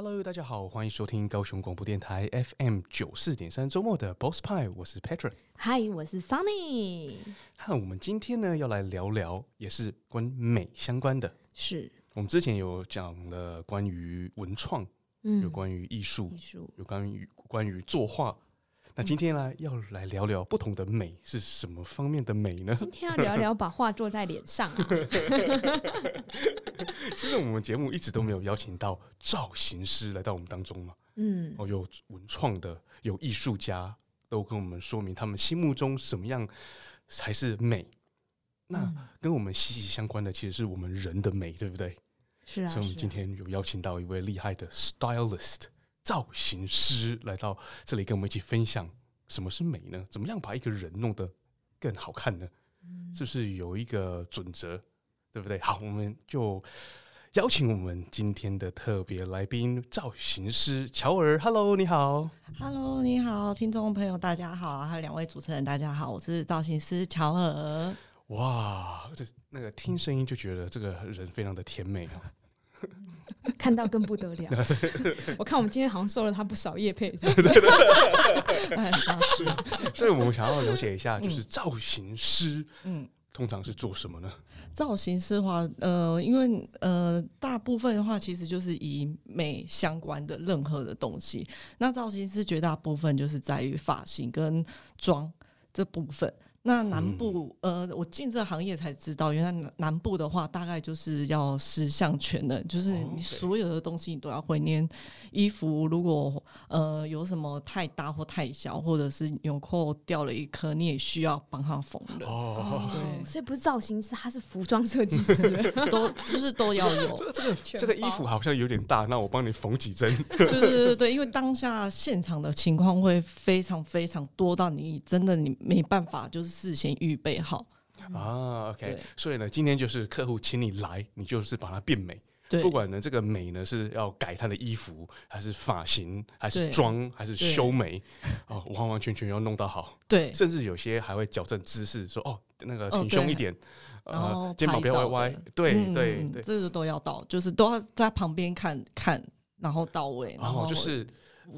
Hello，大家好，欢迎收听高雄广播电台 FM 九四点三周末的 Boss Pie，，我是 Patrick。Hi，我是 Sunny。哈我们今天呢要来聊聊，也是跟美相关的。是我们之前有讲了关于文创，嗯，有关于艺术，艺术有关于关于作画。那今天呢，要来聊聊不同的美是什么方面的美呢？今天要聊聊把画做在脸上啊。其实我们节目一直都没有邀请到造型师来到我们当中嘛。嗯，哦，有文创的，有艺术家，都跟我们说明他们心目中什么样才是美。那跟我们息息相关的，其实是我们人的美，对不对？是啊。所以我们今天有邀请到一位厉害的 stylist。造型师来到这里跟我们一起分享什么是美呢？怎么样把一个人弄得更好看呢？嗯、是不是有一个准则，对不对？好，我们就邀请我们今天的特别来宾造型师乔尔。Hello，你好。Hello，你好，听众朋友大家好，还有两位主持人大家好，我是造型师乔尔。哇，这那个听声音就觉得这个人非常的甜美哦。看到更不得了，我看我们今天好像收了他不少叶配，所以我们想要了解一下，就是造型师，嗯，通常是做什么呢？造型师的话，呃，因为呃，大部分的话其实就是以美相关的任何的东西，那造型师绝大部分就是在于发型跟妆这部分。那南部，嗯、呃，我进这个行业才知道，原来南部的话，大概就是要十项全能，就是你所有的东西你都要会。连衣服如果呃有什么太大或太小，或者是纽扣掉了一颗，你也需要帮他缝的。哦，对，所以不是造型师，他是服装设计师，都就是都要有。这个这个这个衣服好像有点大，那我帮你缝几针。对对对对对，因为当下现场的情况会非常非常多到你真的你没办法就是。事先预备好。啊，OK，所以呢，今天就是客户请你来，你就是把它变美。对，不管呢这个美呢是要改他的衣服，还是发型，还是妆，还是修眉，哦，完完全全要弄到好。对，甚至有些还会矫正姿势，说哦，那个挺胸一点，呃肩膀不要歪歪。对对。对，这个都要到，就是都要在旁边看看，然后到位，然后就是。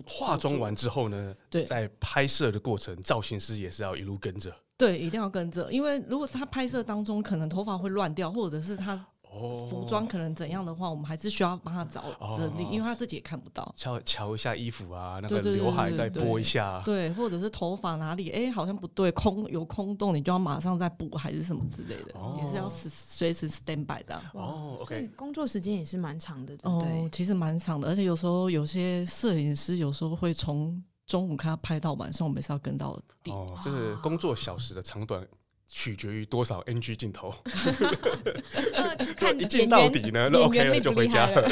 化妆完之后呢，对，在拍摄的过程，造型师也是要一路跟着。对，一定要跟着，因为如果是他拍摄当中可能头发会乱掉，或者是他。服装可能怎样的话，我们还是需要帮他找整理，因为他自己也看不到。瞧瞧一下衣服啊，那个刘海再拨一下，对，或者是头发哪里哎、欸、好像不对，空有空洞，你就要马上再补还是什么之类的，也是要随时 stand by 的。哦，OK，工作时间也是蛮长的，对，哦，其实蛮长的，而且有时候有些摄影师有时候会从中午看他拍到晚上，我们是要跟到底。哦，就是工作小时的长短。取决于多少 NG 镜头，一镜到底呢，那 OK 了就回家了。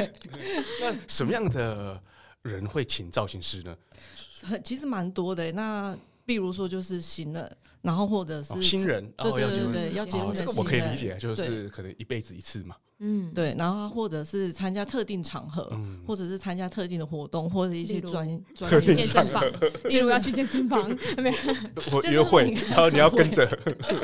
那什么样的人会请造型师呢？其实蛮多的。那比如说就是新人，然后或者是新人，对对对对，要结婚的新人，这个我可以理解，就是可能一辈子一次嘛。嗯，对，然后或者是参加特定场合，嗯、或者是参加特定的活动，或者一些专专业健身房，例如要去健身房，没有 我约会，然后你要跟着，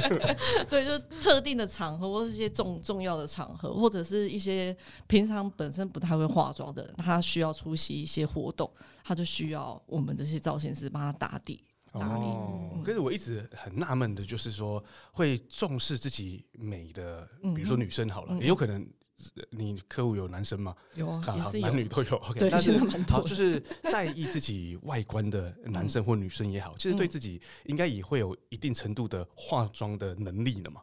对，就是特定的场合，或者一些重重要的场合，或者是一些平常本身不太会化妆的人，他需要出席一些活动，他就需要我们这些造型师帮他打底。哦，可是我一直很纳闷的，就是说会重视自己美的，比如说女生好了，也有可能你客户有男生嘛，有啊，男女都有。OK，但是好，就是在意自己外观的男生 或女生也好，其实对自己应该也会有一定程度的化妆的能力了嘛。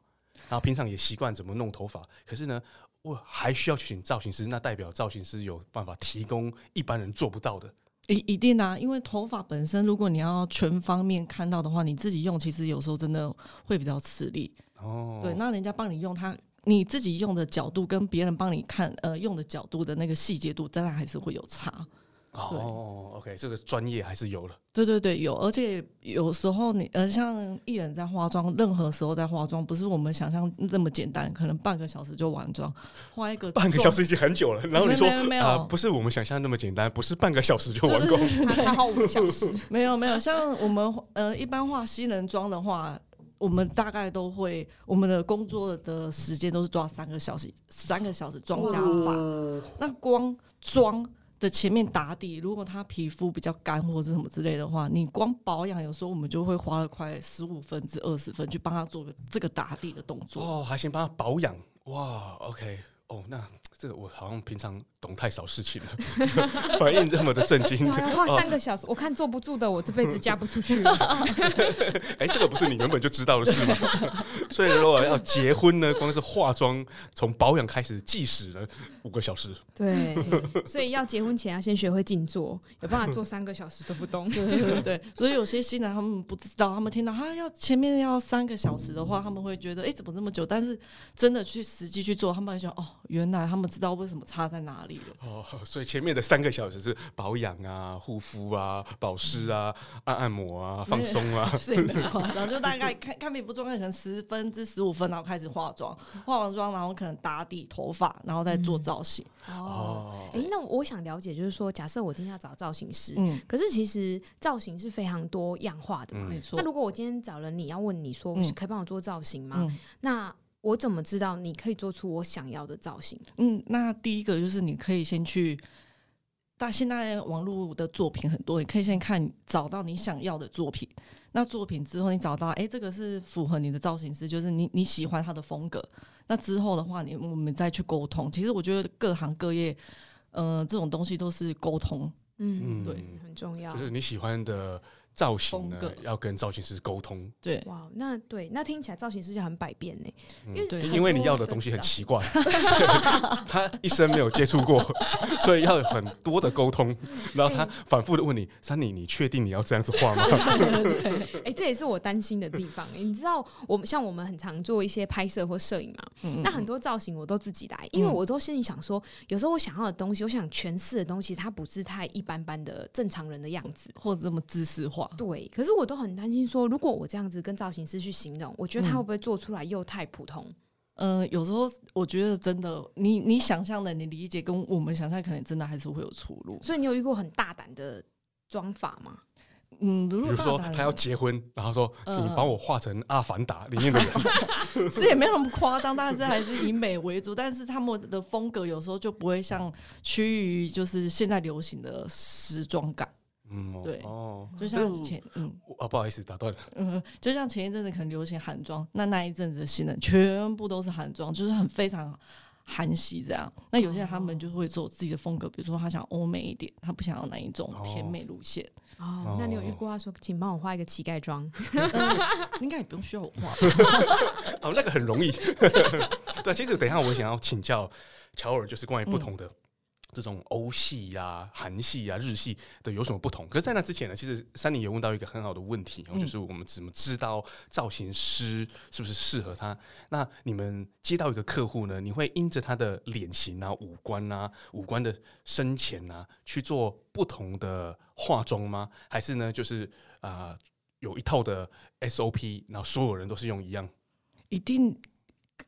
然后平常也习惯怎么弄头发，可是呢，我还需要请造型师，那代表造型师有办法提供一般人做不到的。一一定啊，因为头发本身，如果你要全方面看到的话，你自己用其实有时候真的会比较吃力。哦，对，那人家帮你用它，你自己用的角度跟别人帮你看，呃，用的角度的那个细节度，当然还是会有差。哦，OK，这个专业还是有了。对对对，有，而且有时候你呃，像艺人在化妆，任何时候在化妆，不是我们想象那么简单，可能半个小时就完妆，化一个 半个小时已经很久了。然后你说啊、呃，不是我们想象那么简单，不是半个小时就完工，还好五个小时。没有没有，像我们呃一般化新人妆的话。我们大概都会，我们的工作的时间都是抓三个小时，三个小时妆加发。那光妆的前面打底，如果他皮肤比较干或者什么之类的话，你光保养有时候我们就会花了快十五分至二十分去帮他做个这个打底的动作。哦，还先帮他保养，哇，OK，哦，那。这个我好像平常懂太少事情了，反应这么的震惊。花三个小时，哦、我看坐不住的，我这辈子嫁不出去了。哎、欸，这个不是你原本就知道的事吗？所以如果要结婚呢，光是化妆从保养开始计时了五个小时。对，所以要结婚前要先学会静坐，有办法坐三个小时都不动。对对对，所以有些新人他们不知道，他们听到他要前面要三个小时的话，他们会觉得哎、欸、怎么这么久？但是真的去实际去做，他们会想哦，原来他们。知道为什么差在哪里了。哦，所以前面的三个小时是保养啊、护肤啊、保湿啊、按按摩啊、放松啊，是没夸张，就大概看看皮肤状态，可能十分至十五分，然后开始化妆，化完妆然后可能打底头发，然后再做造型。嗯、哦，哎、欸，那我想了解，就是说，假设我今天要找造型师，嗯，可是其实造型是非常多样化的嘛，没。错、嗯。那如果我今天找了你要问你说，可以帮我做造型吗？嗯、那我怎么知道你可以做出我想要的造型？嗯，那第一个就是你可以先去，但现在网络的作品很多，你可以先看找到你想要的作品。那作品之后，你找到哎、欸，这个是符合你的造型师，就是你你喜欢他的风格。那之后的话，你我们再去沟通。其实我觉得各行各业，呃，这种东西都是沟通。嗯，对，很重要。就是你喜欢的。造型呢，要跟造型师沟通。对，哇，那对，那听起来造型师就很百变呢。因为因为你要的东西很奇怪，他一生没有接触过，所以要有很多的沟通。然后他反复的问你：“三妮，你确定你要这样子画吗？”哎，这也是我担心的地方。你知道，我们像我们很常做一些拍摄或摄影嘛，那很多造型我都自己来，因为我都心里想说，有时候我想要的东西，我想诠释的东西，它不是太一般般的正常人的样子，或者这么知识化。对，可是我都很担心说，如果我这样子跟造型师去形容，我觉得他会不会做出来又太普通？嗯、呃，有时候我觉得真的，你你想象的，你理解跟我们想象可能真的还是会有出入。所以你有遇过很大胆的妆法吗？嗯，如果说他要结婚，然后说你把我画成阿凡达里面的人，是也没有那么夸张，但是还是以美为主。但是他们的风格有时候就不会像趋于就是现在流行的时装感。嗯，对，哦，就像前，嗯，啊，不好意思，打断了。嗯，就像前一阵子可能流行韩妆，那那一阵子的新人全部都是韩妆，就是很非常韩系这样。那有些人他们就会做自己的风格，比如说他想欧美一点，他不想要哪一种甜美路线。哦，哦，那你有遇过他说，请帮我画一个乞丐妆？应该也不用需要我画。哦，那个很容易。对，其实等一下我想要请教乔尔，就是关于不同的。这种欧系呀、韩系呀、日系的有什么不同？可是，在那之前呢，其实珊妮也问到一个很好的问题，就是我们怎么知道造型师是不是适合他？那你们接到一个客户呢，你会因着他的脸型啊、五官啊、五官的深浅啊，去做不同的化妆吗？还是呢，就是啊、呃，有一套的 SOP，然后所有人都是用一样？一定。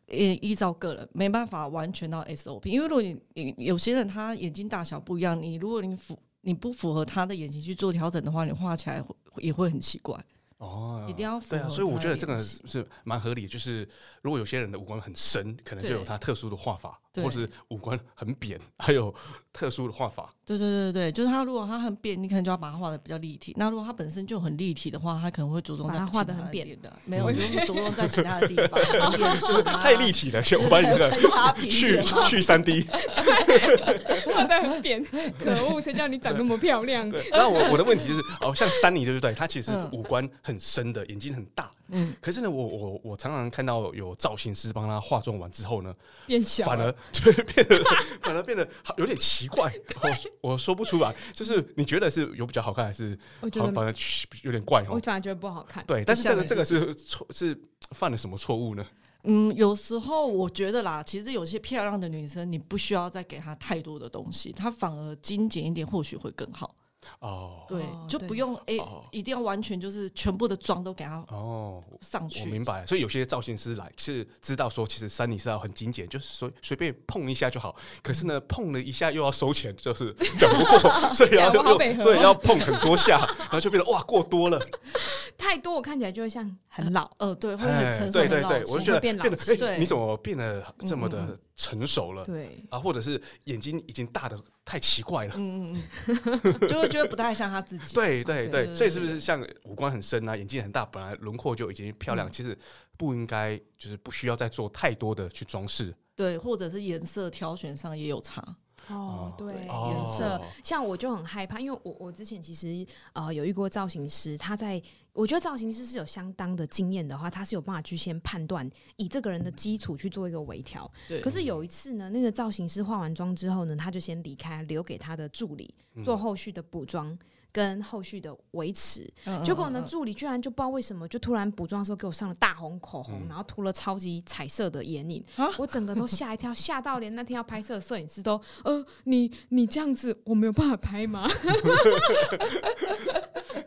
也依照个人，没办法完全到 SOP，因为如果你你有些人他眼睛大小不一样，你如果你符你不符合他的眼睛去做调整的话，你画起来也会很奇怪。哦，一定要符合对啊，所以我觉得这个是蛮合理。就是如果有些人的五官很深，可能就有他特殊的画法，或是五官很扁，还有特殊的画法。对对对对，就是他如果他很扁，你可能就要把它画的比较立体。那如果他本身就很立体的话，他可能会着重在画的很扁的，没有，我觉得着重在其他的地方。太立体了，我把你这个去去三 D，画的很扁，可恶，谁叫你长那么漂亮？那我我的问题就是，哦，像珊妮对不对？她其实五官很深的，眼睛很大。嗯，可是呢，我我我常常看到有造型师帮她化妆完之后呢，变小，反而 就变得 反而变得好 有点奇怪。我说不出来，就是你觉得是有比较好看，还是我觉得反而有点怪？我反而觉得不好看。对，但是这个这个是错，是犯了什么错误呢？嗯，有时候我觉得啦，其实有些漂亮的女生，你不需要再给她太多的东西，她反而精简一点或许会更好。哦，对，就不用哎，一定要完全就是全部的妆都给他哦上去。我明白，所以有些造型师来是知道说，其实三里是要很精简，就是随随便碰一下就好。可是呢，碰了一下又要收钱，就是讲不过，所以要所以要碰很多下，然后就变得哇过多了，太多我看起来就会像很老。呃，对，会很成熟，对对对，我就觉得变老。哎，你怎么变得这么的成熟了？对啊，或者是眼睛已经大的。太奇怪了，嗯嗯嗯，就会觉得不太像他自己。对对对，所以是不是像五官很深啊，眼睛很大，本来轮廓就已经漂亮，其实不应该就是不需要再做太多的去装饰。对，或者是颜色挑选上也有差。哦，对，颜色，像我就很害怕，因为我我之前其实呃有遇过造型师，他在。我觉得造型师是有相当的经验的话，他是有办法去先判断，以这个人的基础去做一个微调。对。可是有一次呢，那个造型师化完妆之后呢，他就先离开，留给他的助理做后续的补妆跟后续的维持。嗯、结果呢，助理居然就不知道为什么，就突然补妆的时候给我上了大红口红，嗯、然后涂了超级彩色的眼影，啊、我整个都吓一跳，吓到连那天要拍摄的摄影师都，呃，你你这样子我没有办法拍吗？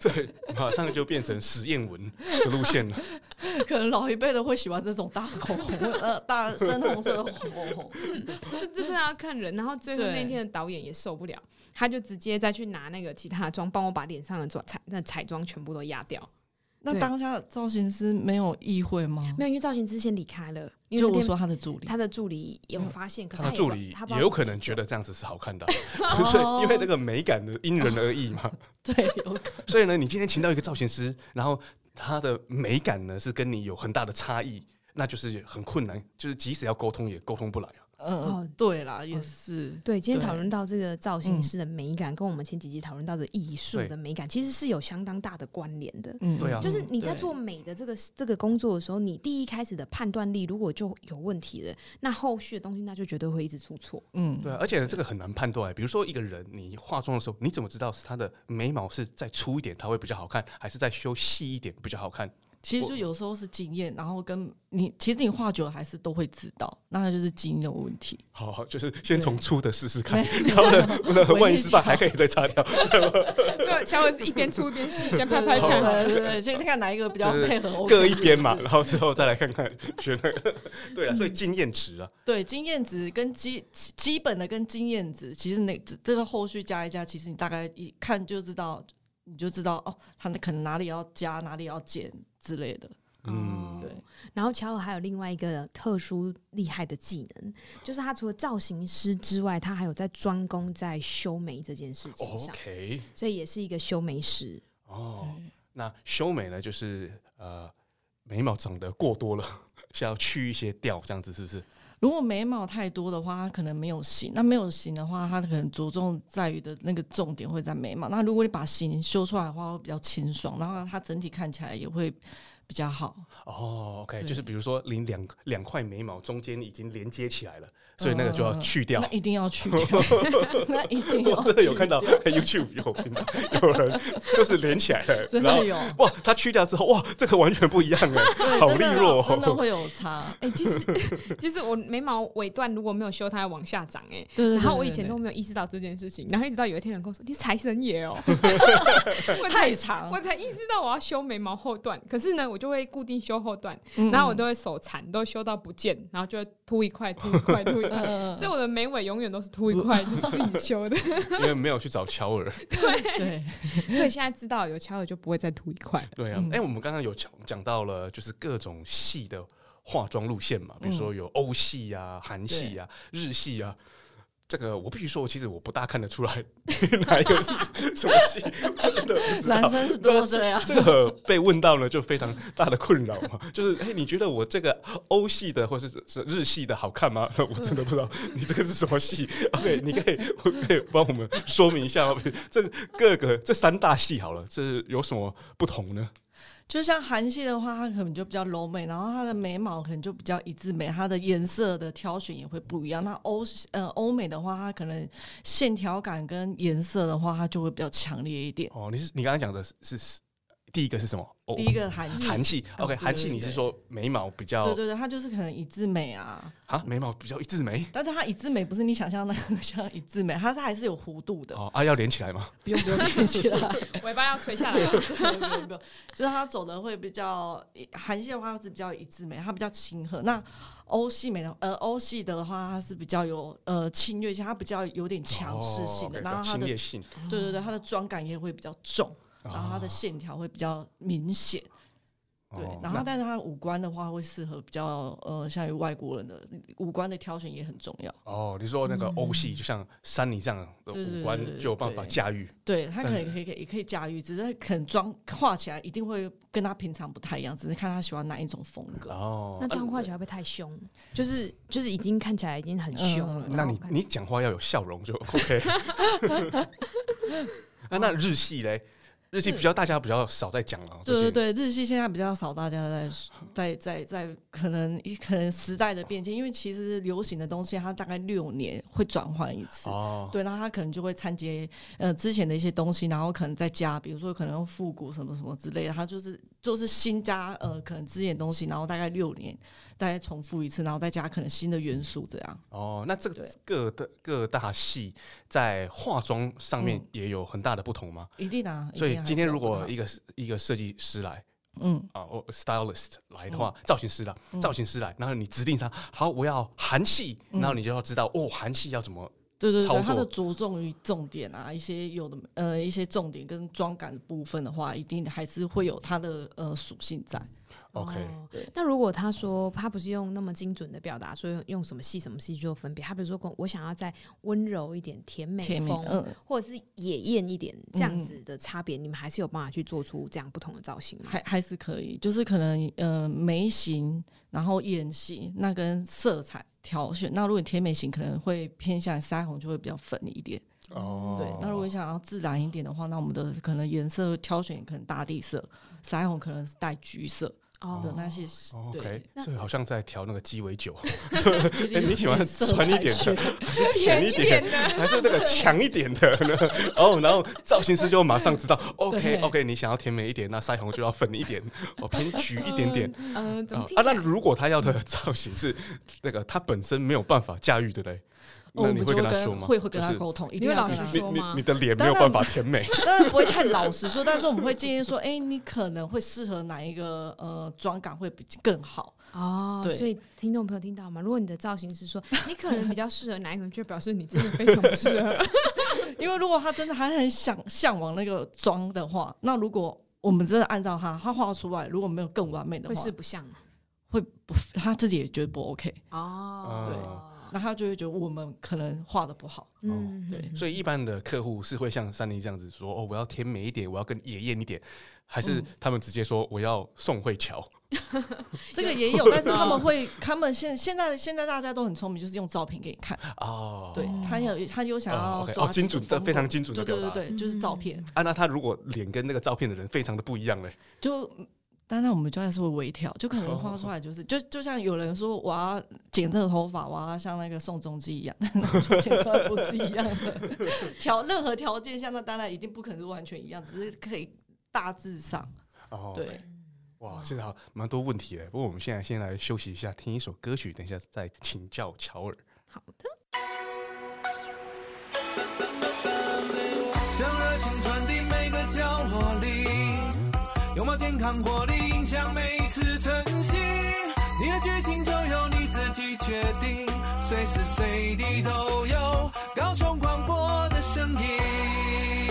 对，马上就变成实验文的路线了。可能老一辈的会喜欢这种大口红，呃，大深红色的口红。这这真的要看人。然后最后那天的导演也受不了，他就直接再去拿那个其他的妆，帮我把脸上的妆彩那彩妆全部都压掉。那当下造型师没有意会吗？没有，因为造型师先离开了。就我说他的助理，他的助理有发现，可是他的助理也有可能觉得这样子是好看的，所 以 因为那个美感的因人而异嘛。对，有可能。所以呢，你今天请到一个造型师，然后他的美感呢是跟你有很大的差异，那就是很困难，就是即使要沟通也沟通不来啊。嗯哦，对啦，也是。对，今天讨论到这个造型师的美感，跟我们前几集讨论到的艺术的美感，其实是有相当大的关联的。嗯，对啊。就是你在做美的这个这个工作的时候，你第一开始的判断力如果就有问题了，那后续的东西那就绝对会一直出错。嗯，对啊。而且呢，这个很难判断。比如说一个人，你化妆的时候，你怎么知道是他的眉毛是再粗一点他会比较好看，还是再修细一点比较好看？其实就有时候是经验，然后跟你其实你画久了还是都会知道，那它就是经验的问题。好，好，就是先从粗的试试看，然后呢，万一失败还可以再擦掉。没有，乔尔是一边粗一边细，先拍拍看，对对对，先看哪一个比较配合，各一边嘛，然后之后再来看看选哪个。对啊，所以经验值啊，对，经验值跟基基本的跟经验值，其实那这个后续加一加，其实你大概一看就知道。你就知道哦，他可能哪里要加，哪里要减之类的。嗯，对。然后乔尔还有另外一个特殊厉害的技能，就是他除了造型师之外，他还有在专攻在修眉这件事情上。OK，所以也是一个修眉师。哦，那修眉呢，就是呃，眉毛长得过多了，需要去一些掉，这样子是不是？如果眉毛太多的话，它可能没有型。那没有型的话，它可能着重在于的那个重点会在眉毛。那如果你把型修出来的话，会比较清爽，然后它整体看起来也会比较好。哦，OK，就是比如说，你两两块眉毛中间已经连接起来了。所以那个就要去掉，那一定要去掉，那一定要。我真的有看到 YouTube 有频道有人就是连起来的，真的有哇！他去掉之后，哇，这个完全不一样哎，好利落，哦真的会有差。哎，其实其实我眉毛尾段如果没有修，它要往下长哎。然后我以前都没有意识到这件事情，然后一直到有一天人跟我说：“你是财神爷哦。”太长，我才意识到我要修眉毛后段。可是呢，我就会固定修后段，然后我都会手残，都修到不见，然后就会秃一块，秃一块，秃。嗯，所以我的眉尾永远都是秃一块，就是自己修的。因为没有去找乔尔。对 对，所以现在知道有乔尔就不会再秃一块。对啊，哎，我们刚刚有讲讲到了，就是各种系的化妆路线嘛，比如说有欧系啊、韩系啊、日系啊。这个我必须说，其实我不大看得出来 哪一个是什么戏，我真的不知道。男生是多这样，这个被问到了就非常大的困扰嘛。就是哎，你觉得我这个欧系的或是是日系的好看吗？我真的不知道你这个是什么戏。OK，你可以可以帮我们说明一下吗？这各个这三大系好了，这有什么不同呢？就像韩系的话，它可能就比较柔美，然后它的眉毛可能就比较一字眉，它的颜色的挑选也会不一样。那欧呃欧美的话，它可能线条感跟颜色的话，它就会比较强烈一点。哦，你是你刚刚讲的是是第一个是什么？第一个韩韩系，OK，韩系你是说眉毛比较？对对对，它就是可能一字眉啊。啊，眉毛比较一字眉，但是它一字眉不是你想象的那个 像一字眉，它是还是有弧度的。哦啊，要连起来吗？不用不用连起来，尾巴要垂下来。不用不用，就是它走的会比较韩系的话是比较一字眉，它比较亲和。那欧系眉的呃欧系的话，它是比较有呃侵略性，它比较有点强势性的，然后它的对对对，它的妆感也会比较重。然后他的线条会比较明显，哦、对。然后，但是他五官的话，会适合比较呃，像于外国人的五官的挑选也很重要。哦，你说那个欧系，就像珊妮这样的五官，就有办法驾驭。对，他可以可以可以也可以驾驭，只是可能妆画起来一定会跟他平常不太一样，只是看他喜欢哪一种风格。哦，那这样画起来会不会太凶？就是就是已经看起来已经很凶了。那你你讲话要有笑容就 OK。那 那日系嘞？日系比较大家比较少在讲了，对对对，日系现在比较少大家在在在在可能可能时代的变迁，因为其实流行的东西它大概六年会转换一次，哦，对，然后它可能就会参接呃之前的一些东西，然后可能再加，比如说可能复古什么什么之类的，它就是就是新加呃可能之前的东西，然后大概六年再重复一次，然后再加可能新的元素这样。哦，那这个各的各大系在化妆上面也有很大的不同吗？一定啊，所以。今天如果一个一个设计师来，嗯啊，哦，stylist 来的话，造型师啦，造型师来，然后你指定他，好，我要韩系，然后你就要知道，哦，韩系要怎么对对对，它的着重于重点啊，一些有的呃一些重点跟妆感的部分的话，一定还是会有它的呃属性在。OK，对。那如果他说他不是用那么精准的表达，说用用什么系什么系做分别，他比如说我想要再温柔一点、甜美风，嗯、或者是野艳一点这样子的差别，嗯、你们还是有办法去做出这样不同的造型吗？还还是可以，就是可能呃眉形，然后眼型，那跟色彩挑选。那如果你甜美型可能会偏向腮红，就会比较粉一点。哦，对。那如果你想要自然一点的话，那我们的可能颜色挑选可能大地色，腮红可能是带橘色。的那些，OK，所以好像在调那个鸡尾酒。哎，你喜欢酸一点的，还是甜一点的，还是那个强一点的呢？哦，然后造型师就马上知道，OK，OK，你想要甜美一点，那腮红就要粉一点，哦，偏橘一点点。嗯，怎么啊？那如果他要的造型是那个他本身没有办法驾驭的嘞？那你会跟他说吗？会会跟他沟通，一定要老实说吗？你你的脸没有办法甜美，当然不会太老实说，但是我们会建议说，哎，你可能会适合哪一个呃妆感会比更好哦。对，所以听众朋友听到吗？如果你的造型师说你可能比较适合哪一种，就表示你真的非常不适合。因为如果他真的还很想向往那个妆的话，那如果我们真的按照他他画出来，如果没有更完美的话，会是不像，会不他自己也觉得不 OK 哦。对。那他就会觉得我们可能画的不好，嗯，对，所以一般的客户是会像三妮这样子说，哦，我要甜美一点，我要更野艳一点，还是他们直接说我要宋慧乔？这个也有，但是他们会，他们现现在现在大家都很聪明，就是用照片给你看。哦，对他有他有想要哦精准，这非常精准的表达，对对对，就是照片。啊，那他如果脸跟那个照片的人非常的不一样嘞，就。但那我们就还是会微调，就可能画出来就是，就就像有人说我要剪这个头发，我要像那个宋仲基一样，剪出来不是一样的。调任何条件下，那当然一定不可能是完全一样，只是可以大致上。哦，对，哇，现在好蛮多问题哎。不过我们现在先来休息一下，听一首歌曲，等一下再请教乔尔。好的。拥抱健康活力，影响每次晨曦。你的剧情就由你自己决定，随时随地都有高雄广播的声音。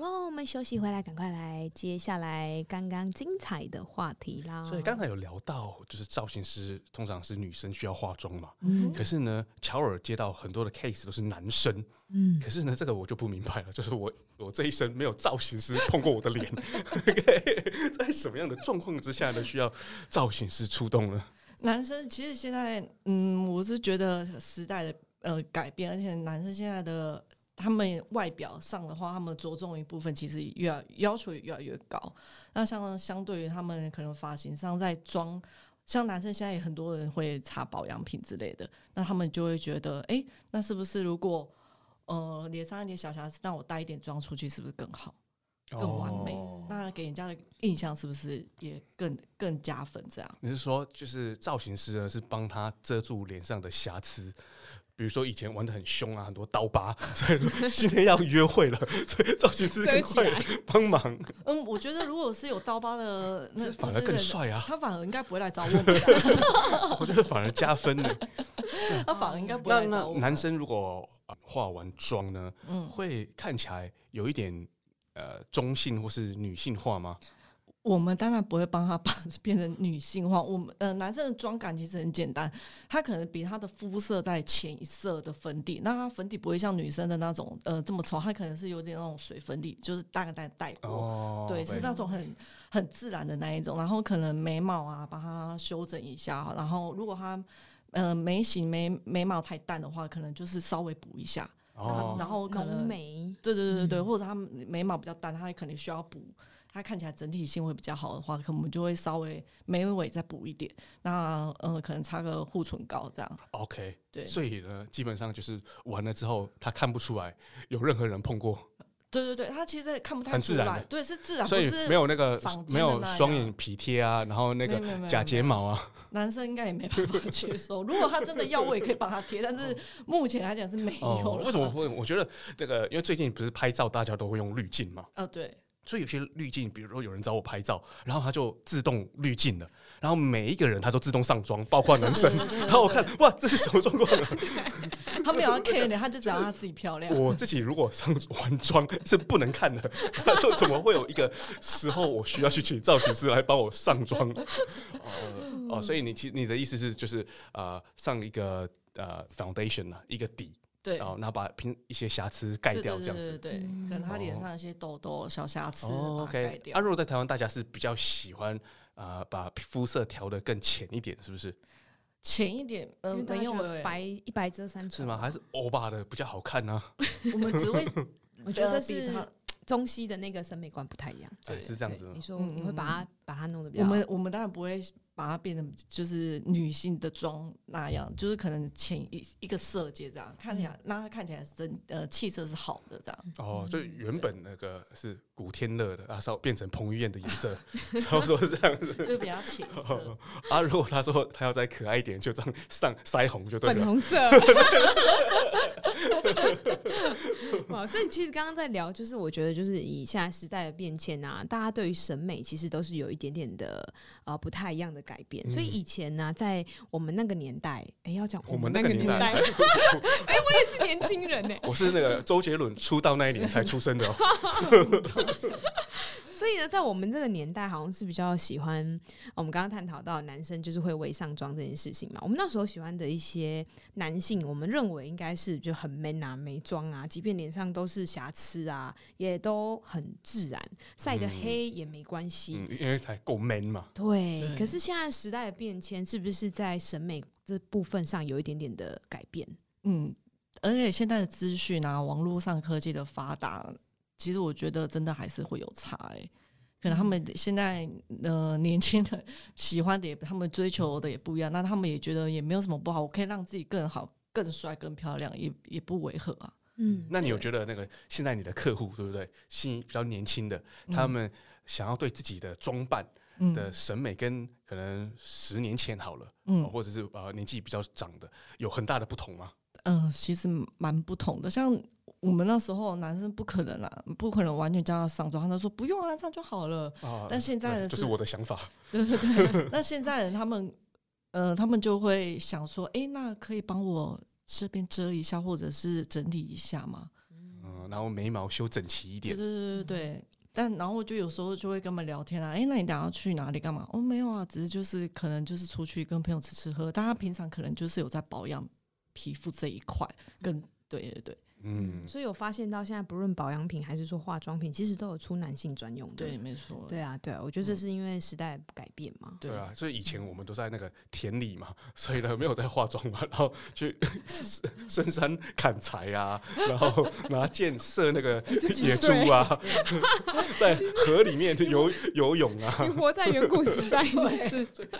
我们休息回来，赶快来接下来刚刚精彩的话题啦。所以刚才有聊到，就是造型师通常是女生需要化妆嘛。嗯。可是呢，乔尔接到很多的 case 都是男生。嗯。可是呢，这个我就不明白了，就是我我这一生没有造型师碰过我的脸。在什么样的状况之下呢，需要造型师出动呢？男生其实现在，嗯，我是觉得时代的呃改变，而且男生现在的。他们外表上的话，他们着重一部分其实越要求越来越高。那像相对于他们可能发型上在妆，像男生现在也很多人会擦保养品之类的，那他们就会觉得，哎、那是不是如果呃脸上一点小瑕疵，那我带一点妆出去，是不是更好？更完美，哦、那给人家的印象是不是也更更加分？这样你是说，就是造型师呢，是帮他遮住脸上的瑕疵，比如说以前玩的很凶啊，很多刀疤，所以今天要约会了，所以造型师更快帮忙。嗯，我觉得如果是有刀疤的，那反而更帅啊，他反而应该不会来找我。我觉得反而加分呢，他反而应该不会来找我们。那那男生如果化完妆呢，嗯，会看起来有一点。呃，中性或是女性化吗？我们当然不会帮他把变成女性化。我们呃，男生的妆感其实很简单，他可能比他的肤色再浅一色的粉底，那他粉底不会像女生的那种呃这么稠，他可能是有点那种水粉底，就是大概带带过，哦、对，是那种很很自然的那一种。然后可能眉毛啊，把它修整一下。然后如果他呃眉形眉眉毛太淡的话，可能就是稍微补一下。哦，然后可能眉，对对对对，或者他眉毛比较淡，他可能需要补，他看起来整体性会比较好的话，可能我们就会稍微眉尾再补一点。那呃，可能擦个护唇膏这样。OK，对，所以呢，基本上就是完了之后，他看不出来有任何人碰过。对对对，他其实也看不太出来，对，是自然，所以没有那个没有双眼皮贴啊，然后那个假睫毛啊，男生应该也没办法 接受。如果他真的要，我也可以帮他贴，但是目前来讲是没有。为什么会？我觉得那个，因为最近不是拍照大家都会用滤镜嘛，哦，对，所以有些滤镜，比如说有人找我拍照，然后他就自动滤镜了。然后每一个人他都自动上妆，包括男生。然后我看，哇，这是什么状况？他没有要 care 的，他就只要他自己漂亮。我自己如果上完妆是不能看的，他说怎么会有一个时候我需要去请造型师来帮我上妆？哦哦，所以你其实你的意思是就是呃上一个呃 foundation 啊，一个底，对，然后把平一些瑕疵盖掉，这样子，对，可能他脸上一些痘痘、小瑕疵，OK。啊，如果在台湾，大家是比较喜欢。啊、呃，把肤色调得更浅一点，是不是？浅一点，嗯，没有白一白遮三丑是吗？还是欧巴的比较好看呢、啊？我们只会，我觉得是中西的那个审美观不太一样。对，是这样子。你说你会把它、嗯、把它弄得比较好？我们我们当然不会。把它变成就是女性的妆那样，就是可能浅一一个色阶这样，看起来让它看起来真呃气色是好的这样。哦，就原本那个是古天乐的，啊，稍变成彭于晏的颜色，差不多是这样子，就比较浅色。啊，如果他说他要再可爱一点，就这样上 腮红就对了。粉红色。哇，所以其实刚刚在聊，就是我觉得就是以现在时代的变迁啊，大家对于审美其实都是有一点点的呃不太一样的。改变，所以以前呢、啊，在我们那个年代，哎、欸，要讲我们那个年代，哎、欸，我也是年轻人呢、欸，我是那个周杰伦出道那一年才出生的、喔。所以呢，在我们这个年代，好像是比较喜欢我们刚刚探讨到男生就是会微上妆这件事情嘛。我们那时候喜欢的一些男性，我们认为应该是就很 man 啊，没妆啊，即便脸上都是瑕疵啊，也都很自然，晒得黑也没关系、嗯嗯，因为才够 man 嘛。对，对。可是现在时代的变迁，是不是在审美这部分上有一点点的改变？嗯，而且现在的资讯啊，网络上科技的发达。其实我觉得真的还是会有差哎、欸，可能他们现在呃年轻人喜欢的也，他们追求的也不一样，那他们也觉得也没有什么不好，我可以让自己更好、更帅、更漂亮，也也不违和啊。嗯，那你有觉得那个现在你的客户对不对？新比较年轻的，他们想要对自己的装扮的审美跟可能十年前好了，嗯，或者是呃年纪比较长的有很大的不同吗？嗯、呃，其实蛮不同的，像。我们那时候男生不可能啊，不可能完全叫他上妆，他都说不用啊，这样就好了。啊、但现在就是我的想法。对对对。那现在人他们，呃，他们就会想说，哎、欸，那可以帮我这边遮一下，或者是整理一下吗？嗯，然后眉毛修整齐一点。对对对对。但然后我就有时候就会跟他们聊天啊，哎、欸，那你等下去哪里干嘛？哦，没有啊，只是就是可能就是出去跟朋友吃吃喝，但他平常可能就是有在保养皮肤这一块，跟对对对。嗯，所以有发现到现在，不论保养品还是说化妆品，其实都有出男性专用的。对，没错。对啊，对啊，我觉得这是因为时代改变嘛。对啊，所以以前我们都在那个田里嘛，所以呢没有在化妆嘛，然后去深山砍柴啊，然后拿箭射那个野猪啊，在河里面游游泳啊。你活在远古时代吗？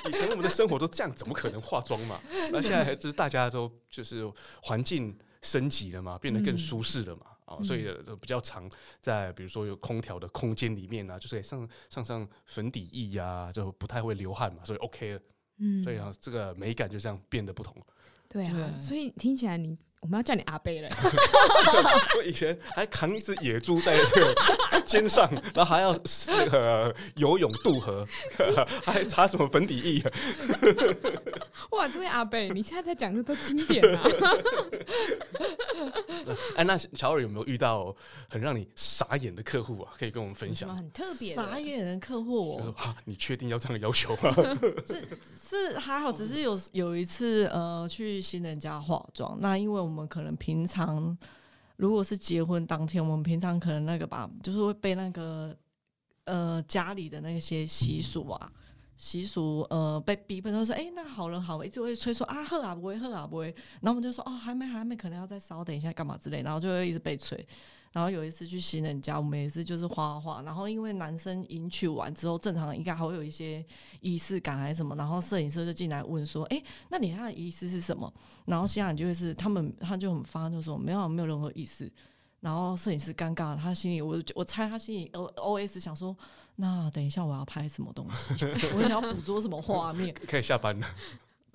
以前我们的生活都这样，怎么可能化妆嘛？那现在还是大家都就是环境。升级了嘛，变得更舒适了嘛，啊、嗯，所以比较常在比如说有空调的空间里面啊，就是上上上粉底液呀、啊，就不太会流汗嘛，所以 OK 了，嗯，所以啊，这个美感就这样变得不同。对啊，对，所以听起来你。我们要叫你阿贝了。我以前还扛一只野猪在那个肩上，然后还要那个游泳渡河，还擦什么粉底液？哇，这位阿贝，你现在在讲的都经典啊！哎，那乔尔有没有遇到很让你傻眼的客户啊？可以跟我们分享？很特别傻眼的客户、哦啊？你确定要这样的要求吗？是是还好，只是有有一次呃去新人家化妆，那因为。我们可能平常如果是结婚当天，我们平常可能那个吧，就是会被那个呃家里的那些习俗啊习俗呃被逼迫，他说：“哎、那好了好了，一直会催说啊喝啊不会喝啊不会。”然后我们就说：“哦，还没还没，可能要再稍等一下，干嘛之类。”然后就会一直被催。然后有一次去新人家，我们也是就是画画，然后因为男生迎娶完之后，正常应该还会有一些仪式感还是什么，然后摄影师就进来问说：“哎，那你他的仪式是什么？”然后新人就会是他们，他就很发就说：“没有没有任何意思。”然后摄影师尴尬，他心里我我猜他心里 O O S 想说：“那等一下我要拍什么东西？我想要捕捉什么画面？” 可以下班了。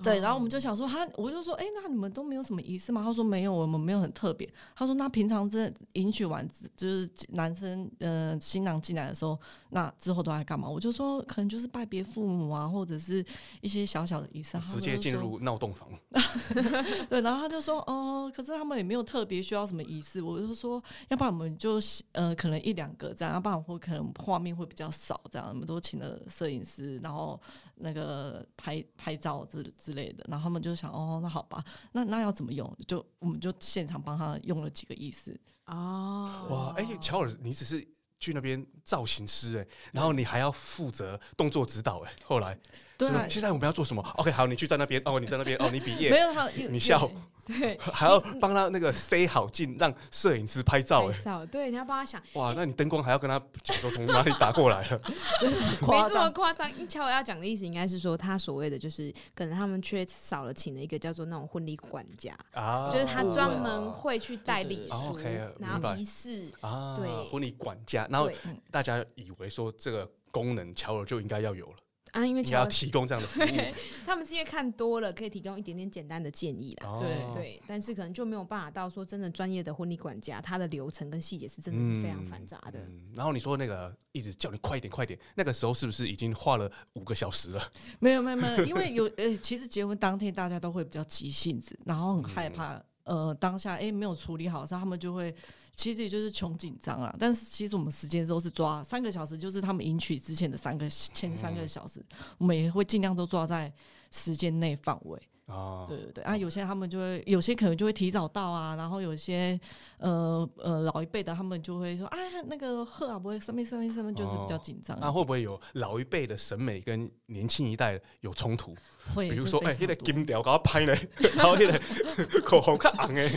对，然后我们就想说，他我就说，哎，那你们都没有什么仪式吗？他说没有，我们没有很特别。他说，那平常这迎娶完，就是男生呃新郎进来的时候，那之后都在干嘛？我就说，可能就是拜别父母啊，或者是一些小小的仪式。直接进入闹洞房。对，然后他就说，哦、呃，可是他们也没有特别需要什么仪式。我就说，要不然我们就呃可能一两个这样，要不然会可能画面会比较少这样。我们都请了摄影师，然后那个拍拍照之之。之类的，然后他们就想，哦，那好吧，那那要怎么用？就我们就现场帮他用了几个意思。哦，哇，哎、欸，乔尔，你只是去那边造型师哎，然后你还要负责动作指导哎，后来，对，现在我们要做什么？OK，好，你去在那边，哦，你在那边，哦，你毕业，没有他，你笑。对，还要帮他那个塞好镜，让摄影师拍照。哎，照对，你要帮他想。哇，那你灯光还要跟他讲说从哪里打过来了？没这么夸张。一乔我要讲的意思应该是说，他所谓的就是可能他们缺少了请了一个叫做那种婚礼管家啊，就是他专门会去带礼数，然后仪式啊，对，婚礼管家。然后大家以为说这个功能乔尔就应该要有了。啊，因为你要提供这样的服务，他们是因为看多了，可以提供一点点简单的建议啦。对、哦、对，但是可能就没有办法到说真的专业的婚礼管家，他的流程跟细节是真的是非常繁杂的、嗯嗯。然后你说那个一直叫你快一点快一点，那个时候是不是已经花了五个小时了？没有没有没有，因为有 呃，其实结婚当天大家都会比较急性子，然后很害怕、嗯、呃当下哎、欸、没有处理好，所以他们就会。其实也就是穷紧张啊，但是其实我们时间都是抓三个小时，就是他们迎娶之前的三个前三个小时，嗯、我们也会尽量都抓在时间内范围。啊，对对对啊，有些他们就会，有些可能就会提早到啊，然后有些呃呃老一辈的他们就会说，啊那个贺啊不会上面上面上面就是比较紧张。那、会不会有老一辈的审美跟年轻一代有冲突？会，比如说哎，那个金条搞拍呢，然后那个 口红较红哎。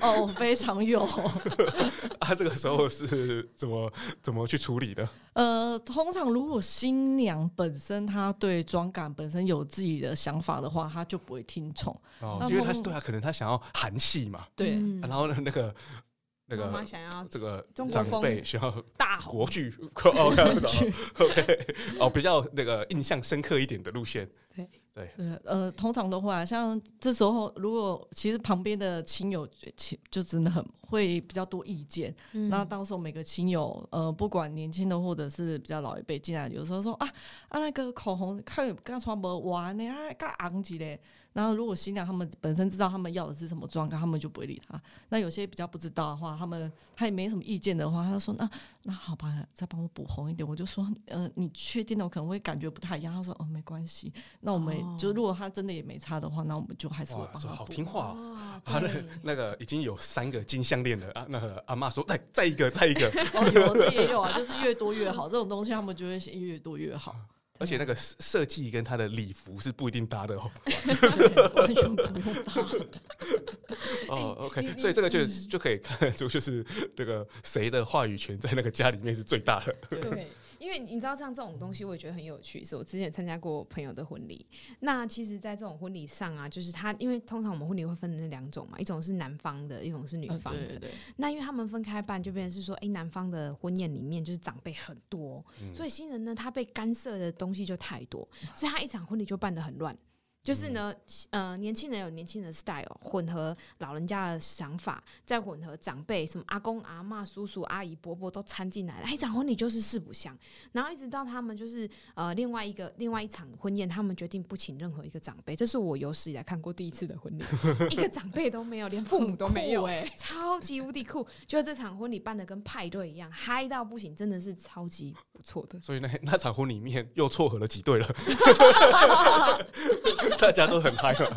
哦，非常有。啊，这个时候是怎么怎么去处理的？呃，通常如果新娘本身她对妆感本身有自己的想法的话，她就不会听从。哦，因为她对啊，可能她想要韩系嘛。对，嗯啊、然后呢，那个。那个妈妈想要这个长辈需要大国剧，OK，哦，比较那个印象深刻一点的路线，对对，呃，通常的话，像这时候如果其实旁边的亲友亲就真的很会比较多意见，嗯、那到时候每个亲友呃，不管年轻的或者是比较老一辈进来，有时候说啊啊那个口红看刚穿不完呢，啊，刚昂起嘞。然后，如果新娘他们本身知道他们要的是什么妆，他们就不会理他。那有些比较不知道的话，他们他也没什么意见的话，他就说：“那那好吧，再帮我补红一点。”我就说：“呃，你确定的，我可能会感觉不太一样。”他说：“哦，没关系。”那我们、哦、就如果他真的也没差的话，那我们就还是会帮他。好听话、哦，他的那个已经有三个金项链了啊。那个阿妈说：“再再一个，再一个。哦”有这也有啊，就是越多越好。这种东西他们就会越多越好。而且那个设计跟他的礼服是不一定搭的哦，完全不用搭。哦，OK，所以这个就就可以看得出，就是这个谁的话语权在那个家里面是最大的。对，因为为你知道像这种东西，我也觉得很有趣。是我之前参加过朋友的婚礼，那其实，在这种婚礼上啊，就是他，因为通常我们婚礼会分成两种嘛，一种是男方的，一种是女方的。嗯、对对对，那因为他们分开办，就变成是说，哎、欸，男方的婚宴里面就是长辈很多，嗯、所以新人呢，他被干涉的东西就太多，所以他一场婚礼就办得很乱。就是呢，呃，年轻人有年轻人的 style，混合老人家的想法，再混合长辈，什么阿公阿嬷、叔叔阿姨、伯伯都掺进来了，一场婚礼就是四不像。然后一直到他们就是呃另外一个另外一场婚宴，他们决定不请任何一个长辈，这是我有史以来看过第一次的婚礼，一个长辈都没有，连父母都没有，哎、欸，超级无敌酷！就这场婚礼办的跟派对一样，嗨到不行，真的是超级不错的。所以那 那场婚里面又撮合了几对了。大家都很嗨了，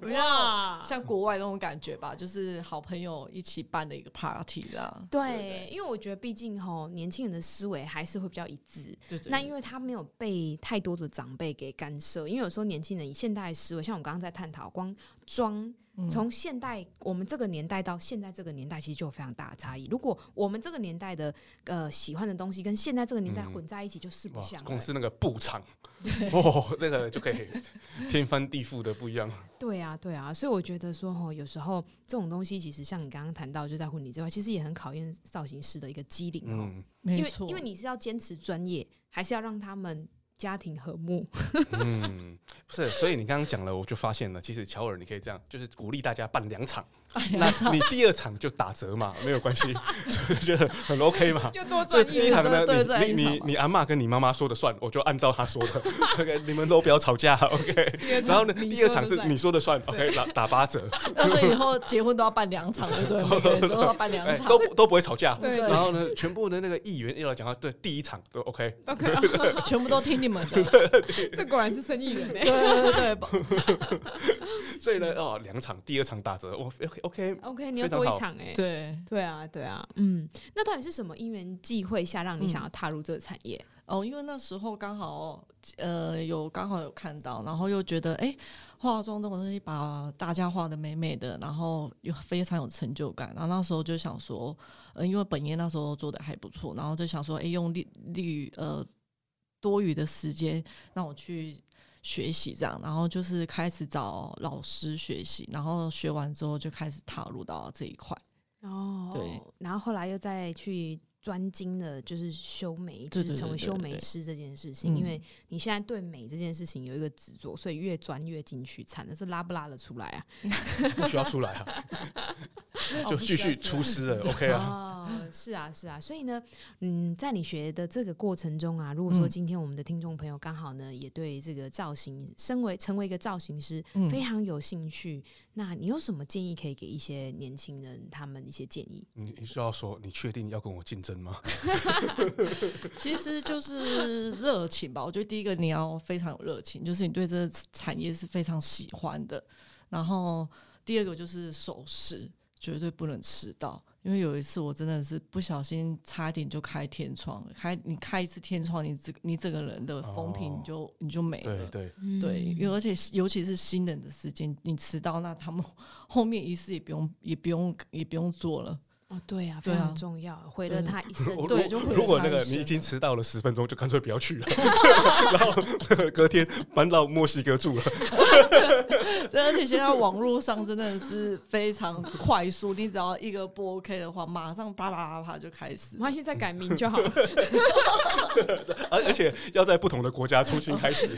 不要像国外那种感觉吧，就是好朋友一起办的一个 party 啦。对，因为我觉得毕竟吼年轻人的思维还是会比较一致。对，对对。那因为他没有被太多的长辈给干涉，因为有时候年轻人以现代思维，像我刚刚在探讨，光装。从现代我们这个年代到现在这个年代，其实就有非常大的差异。如果我们这个年代的呃喜欢的东西跟现在这个年代混在一起，就是不像。公司那个布场，哦，那个就可以天翻地覆的不一样。对啊，对啊，所以我觉得说哦，有时候这种东西其实像你刚刚谈到，就在婚礼之外，其实也很考验造型师的一个机灵哦。嗯，因为因为你是要坚持专业，还是要让他们。家庭和睦，嗯，不是，所以你刚刚讲了，我就发现了，其实乔尔你可以这样，就是鼓励大家办两场。那你第二场就打折嘛，没有关系，就觉得很 OK 嘛。又多赚一场呢，你你你阿妈跟你妈妈说的算，我就按照她说的。OK，你们都不要吵架，OK。然后呢，第二场是你说的算，OK，打打八折。所以以后结婚都要办两场，对不对？都要办两场，都都不会吵架。然后呢，全部的那个议员又要讲话，对，第一场都 OK。OK，全部都听你们的。这果然是生意人哎。对对对。所以呢，哦，两场，第二场打折，我 OK OK，你要多一场哎，对对啊对啊，嗯，那到底是什么因缘际会下让你想要踏入这个产业？哦，因为那时候刚好呃有刚好有看到，然后又觉得哎，化妆这种东西把大家画的美美的，然后又非常有成就感，然后那时候就想说，呃，因为本业那时候做的还不错，然后就想说，哎，用利利于呃多余的时间让我去。学习这样，然后就是开始找老师学习，然后学完之后就开始踏入到这一块。哦，对，然后后来又再去。专精的就是修眉，就是成为修眉师这件事情。因为你现在对美这件事情有一个执着，所以越钻越进去，惨的是拉不拉得出来啊？不需要出来啊，就继续出师了。OK 啊？哦，是啊，是啊。所以呢，嗯，在你学的这个过程中啊，如果说今天我们的听众朋友刚好呢，也对这个造型，身为成为一个造型师非常有兴趣。那你有什么建议可以给一些年轻人，他们一些建议？你你需要说，你确定要跟我竞争吗？其实就是热情吧。我觉得第一个你要非常有热情，就是你对这个产业是非常喜欢的。然后第二个就是守时，绝对不能迟到。因为有一次我真的是不小心差一点就开天窗，开你开一次天窗，你这你整个人的风评你就、哦、你就没了。对对对，因为而且尤其是新人的时间，你迟到，那他们 后面仪式也不用也不用也不用做了。哦，对啊，非常重要，毁了他一生。对，就如果那个你已经迟到了十分钟，就干脆不要去了，然后 隔天搬到墨西哥住了。而且现在网络上真的是非常快速，你只要一个不 OK 的话，马上啪啪啪啪就开始。没关系，再改名就好了。而而且要在不同的国家重新开始。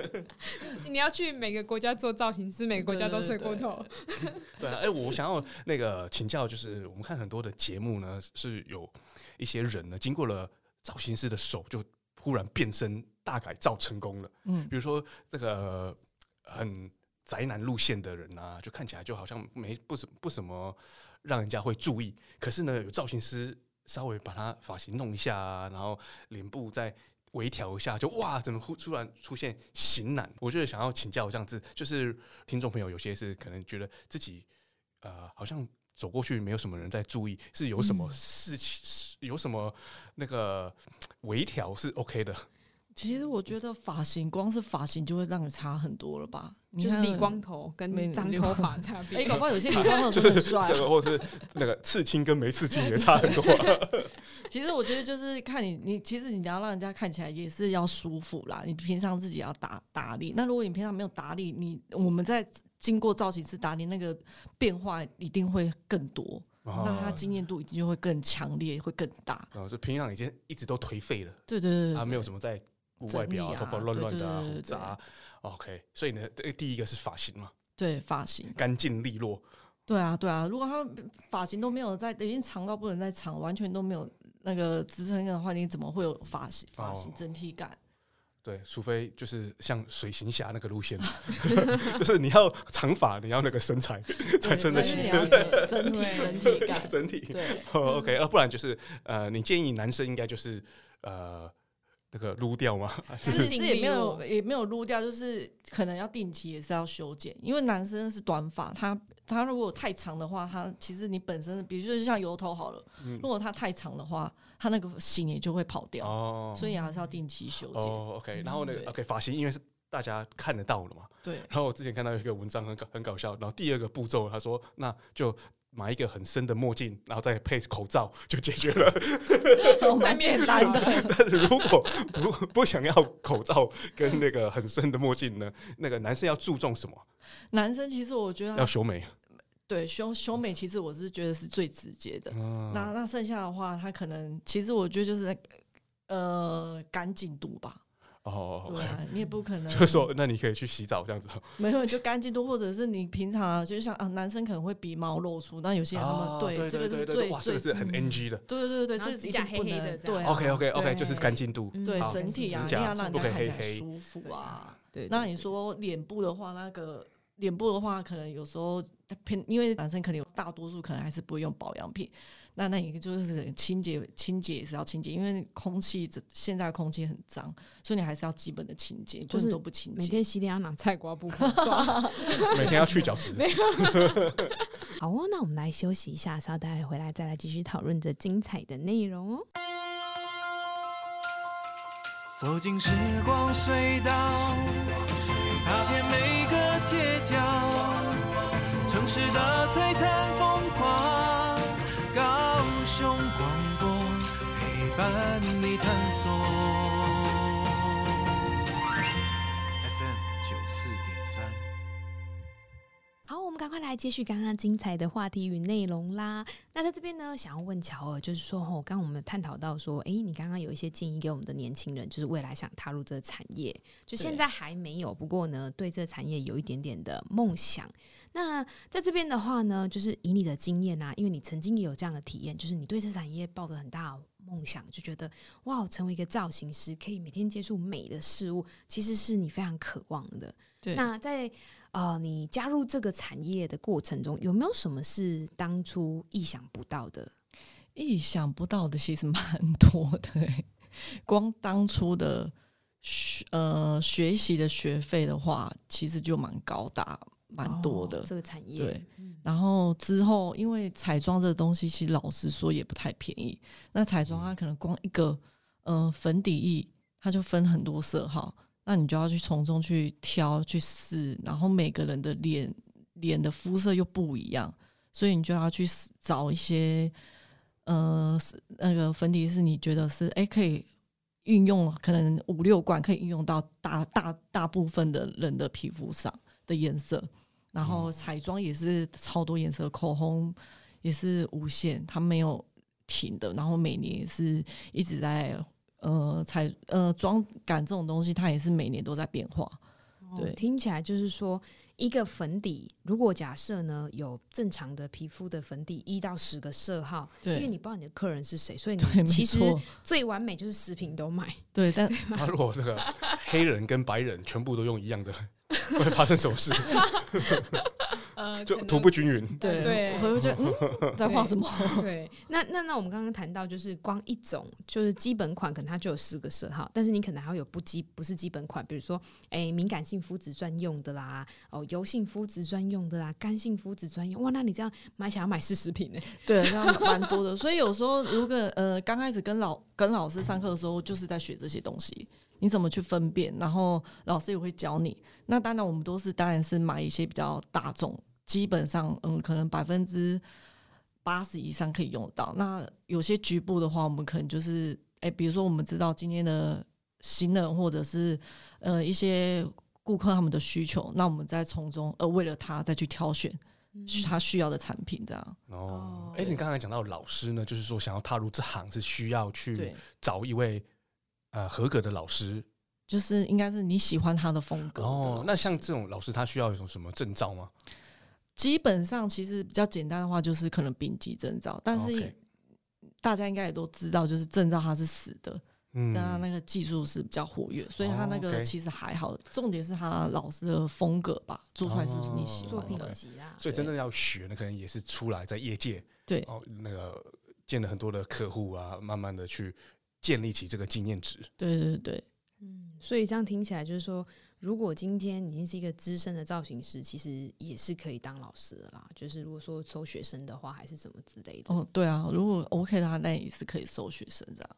你要去每个国家做造型师，每个国家都睡过头。对啊，哎，我想要那个请教，就是我们看很多的节目呢，是有一些人呢，经过了造型师的手，就忽然变身大改造成功了。嗯，比如说这个很宅男路线的人啊，就看起来就好像没不怎不怎么让人家会注意。可是呢，有造型师稍微把他发型弄一下啊，然后脸部再微调一下，就哇，怎么忽突然出现型男？我就是想要请教这样子，就是听众朋友有些是可能觉得自己呃好像。走过去没有什么人在注意，是有什么事情？嗯、有什么那个微调是 OK 的？其实我觉得发型，光是发型就会让你差很多了吧？就是理光头跟长头发差别。哎，搞不好 有些理光头 就是很帅，或者是那个刺青跟没刺青也差很多。其实我觉得就是看你，你其实你要让人家看起来也是要舒服啦。你平常自己要打打理，那如果你平常没有打理，你我们在经过造型师打理，那个变化一定会更多。那他经验度一定就会更强烈，会更大。哦，就平常已经一直都颓废了。对对对，啊没有什么在。外表啊，头发乱乱的啊，胡渣，OK。所以呢，这第一个是发型嘛，对，发型干净利落。对啊，对啊。如果他发型都没有在，已经长到不能再长，完全都没有那个支撑的话，你怎么会有发型发型整体感？对，除非就是像水行侠那个路线，就是你要长发，你要那个身材 才撑得起，整体整体感，整体。对，OK。呃，不然就是呃，你建议男生应该就是呃。那个撸掉吗？其实也没有，也没有撸掉，就是可能要定期也是要修剪，因为男生是短发，他他如果太长的话，他其实你本身，比如说像油头好了，嗯、如果他太长的话，他那个型也就会跑掉，哦、所以还是要定期修剪。哦，OK，然后那个对 OK 发型因为是大家看得到了嘛，对。然后我之前看到一个文章很搞很搞笑，然后第二个步骤他说那就。买一个很深的墨镜，然后再配口罩就解决了，蛮简单的。但如果不不想要口罩跟那个很深的墨镜呢？那个男生要注重什么？男生其实我觉得要修眉。对，修修眉其实我是觉得是最直接的。嗯、那那剩下的话，他可能其实我觉得就是呃赶紧读吧。哦，对啊，你也不可能。就是说，那你可以去洗澡这样子。没有，就干净度，或者是你平常就像啊，男生可能会鼻毛露出，那有些人他们对这个是最哇，这个是很 NG 的。对对对对，这指甲黑黑的。对，OK OK OK，就是干净度。对，整体啊，一定要让人家看起来舒服啊。对，那你说脸部的话，那个脸部的话，可能有时候偏，因为男生可能有大多数可能还是不会用保养品。那那一个就是清洁，清洁也是要清洁，因为空气这现在空气很脏，所以你还是要基本的清洁，就是都不清洁。每天洗脸要拿菜瓜布刷，每天要去角质。好哦，那我们来休息一下，稍待回来再来继续讨论这精彩的内容哦。走进时光隧道，街角，城市的璀璨风光。伴你探索。好，我们赶快来继续刚刚精彩的话题与内容啦。那在这边呢，想要问乔尔，就是说，哦，刚刚我们探讨到说，哎，你刚刚有一些建议给我们的年轻人，就是未来想踏入这个产业，就现在还没有，不过呢，对这个产业有一点点的梦想。那在这边的话呢，就是以你的经验啊，因为你曾经也有这样的体验，就是你对这产业抱着很大梦想，就觉得哇，成为一个造型师，可以每天接触美的事物，其实是你非常渴望的。对。那在呃，你加入这个产业的过程中，有没有什么是当初意想不到的？意想不到的其实蛮多的，光当初的学呃学习的学费的话，其实就蛮高大。蛮多的、哦、这个产业，对。然后之后，因为彩妆这个东西，其实老实说也不太便宜。那彩妆它可能光一个呃粉底液，它就分很多色号，那你就要去从中去挑去试。然后每个人的脸脸的肤色又不一样，所以你就要去找一些呃那个粉底是你觉得是哎可以运用，可能五六罐可以运用到大大大部分的人的皮肤上的颜色。然后彩妆也是超多颜色，口红也是无限，它没有停的。然后每年也是一直在呃彩呃妆感这种东西，它也是每年都在变化。对，听起来就是说，一个粉底，如果假设呢有正常的皮肤的粉底一到十个色号，对，因为你不知道你的客人是谁，所以你其实最完美就是十瓶都买。对，但他 如果那个黑人跟白人全部都用一样的。会发生什么事？呃，就涂不均匀。对对，我会觉得 嗯，在画什么？对，那那那我们刚刚谈到，就是光一种就是基本款，可能它就有四个色号，但是你可能还会有不基不是基本款，比如说哎，敏感性肤质专用的啦，哦，油性肤质专用的啦，干性肤质专用。哇，那你这样买想要买四十瓶呢？对，这样蛮多的。所以有时候如果呃刚开始跟老跟老师上课的时候，就是在学这些东西。你怎么去分辨？然后老师也会教你。那当然，我们都是当然是买一些比较大众，基本上嗯，可能百分之八十以上可以用得到。那有些局部的话，我们可能就是哎、欸，比如说我们知道今天的新人或者是呃一些顾客他们的需求，那我们再从中呃为了他再去挑选。他需要的产品这样哦，哎，你刚才讲到老师呢，就是说想要踏入这行是需要去找一位呃合格的老师，就是应该是你喜欢他的风格的哦。那像这种老师，他需要一种什么证照吗？基本上其实比较简单的话，就是可能丙级证照，但是大家应该也都知道，就是证照它是死的。嗯，但他那个技术是比较活跃，所以他那个其实还好。重点是他老师的风格吧，做出来是不是你喜欢的？所以真正要学呢，可能也是出来在业界，对哦，那个见了很多的客户啊，慢慢的去建立起这个经验值。对对对，嗯，所以这样听起来就是说，如果今天已经是一个资深的造型师，其实也是可以当老师的啦。就是如果说收学生的话，还是什么之类的。哦，对啊，如果 OK 的话，那也是可以收学生这样。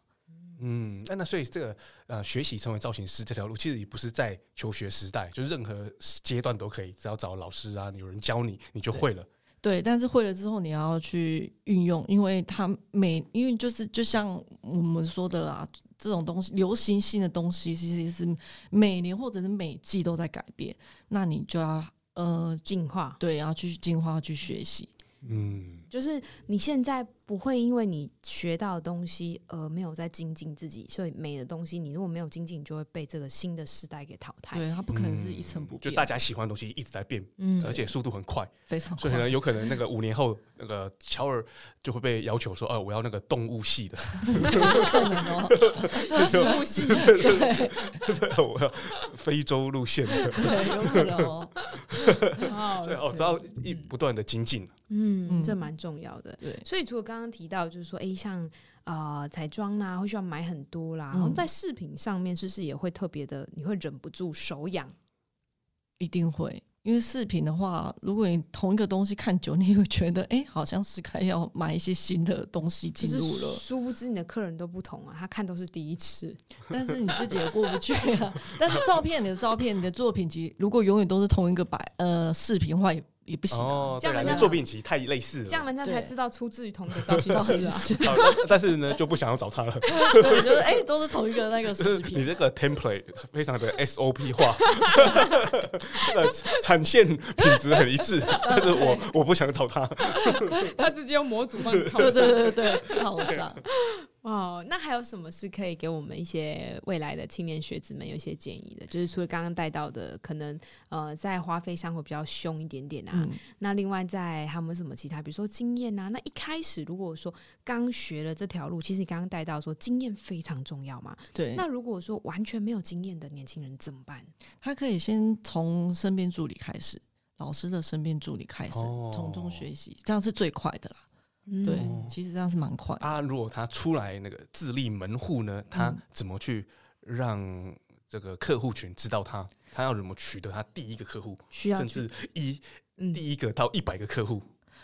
嗯，那那所以这个呃，学习成为造型师这条路，其实也不是在求学时代，就任何阶段都可以，只要找老师啊，有人教你，你就会了。对，对，但是会了之后，你要去运用，因为他每，因为就是就像我们说的啊，这种东西，流行性的东西，其实是每年或者是每季都在改变，那你就要呃进化，对，要去进化，去学习。嗯，就是你现在不会因为你学到的东西而没有在精进自己，所以美的东西你如果没有精进，你就会被这个新的时代给淘汰。对，它不可能是一成不变，就大家喜欢的东西一直在变，嗯，而且速度很快，非常快，所以呢，有可能那个五年后，那个乔尔就会被要求说，哦，我要那个动物系的，有可能哦，动物系，的。对对，我要非洲路线的，对，有可能哦，对哦，只要一不断的精进。嗯，嗯，这蛮重要的。对，所以除了刚刚提到，就是说，哎，像呃彩妆啦，会需要买很多啦，然后在饰品上面，是不是也会特别的？你会忍不住手痒？一定会，因为饰品的话，如果你同一个东西看久，你会觉得，哎，好像是该要买一些新的东西进入了。殊不知你的客人都不同啊，他看都是第一次，但是你自己也过不去啊。但是照片，你的照片，你的作品集，如果永远都是同一个摆呃饰品的话，也。也不行哦，这样人家作品其实太类似了，这样人家才知道出自于同一个造型师。但是呢，就不想要找他了。对，就是哎，都是同一个那个 视频。你这个 template 非常的 SOP 化，这个产线品质很一致，但是我我不想找他。他直接用模组帮你套上，对对对对，套上。哦，那还有什么是可以给我们一些未来的青年学子们有一些建议的？就是除了刚刚带到的，可能呃在花费上会比较凶一点点啊。嗯、那另外在还有没有什么其他，比如说经验啊？那一开始如果说刚学了这条路，其实你刚刚带到说经验非常重要嘛。对。那如果说完全没有经验的年轻人怎么办？他可以先从身边助理开始，老师的身边助理开始，从、哦、中学习，这样是最快的啦。对，其实这样是蛮快。啊，如果他出来那个自立门户呢，他怎么去让这个客户群知道他？他要怎么取得他第一个客户？需要甚至一第一个到一百个客户。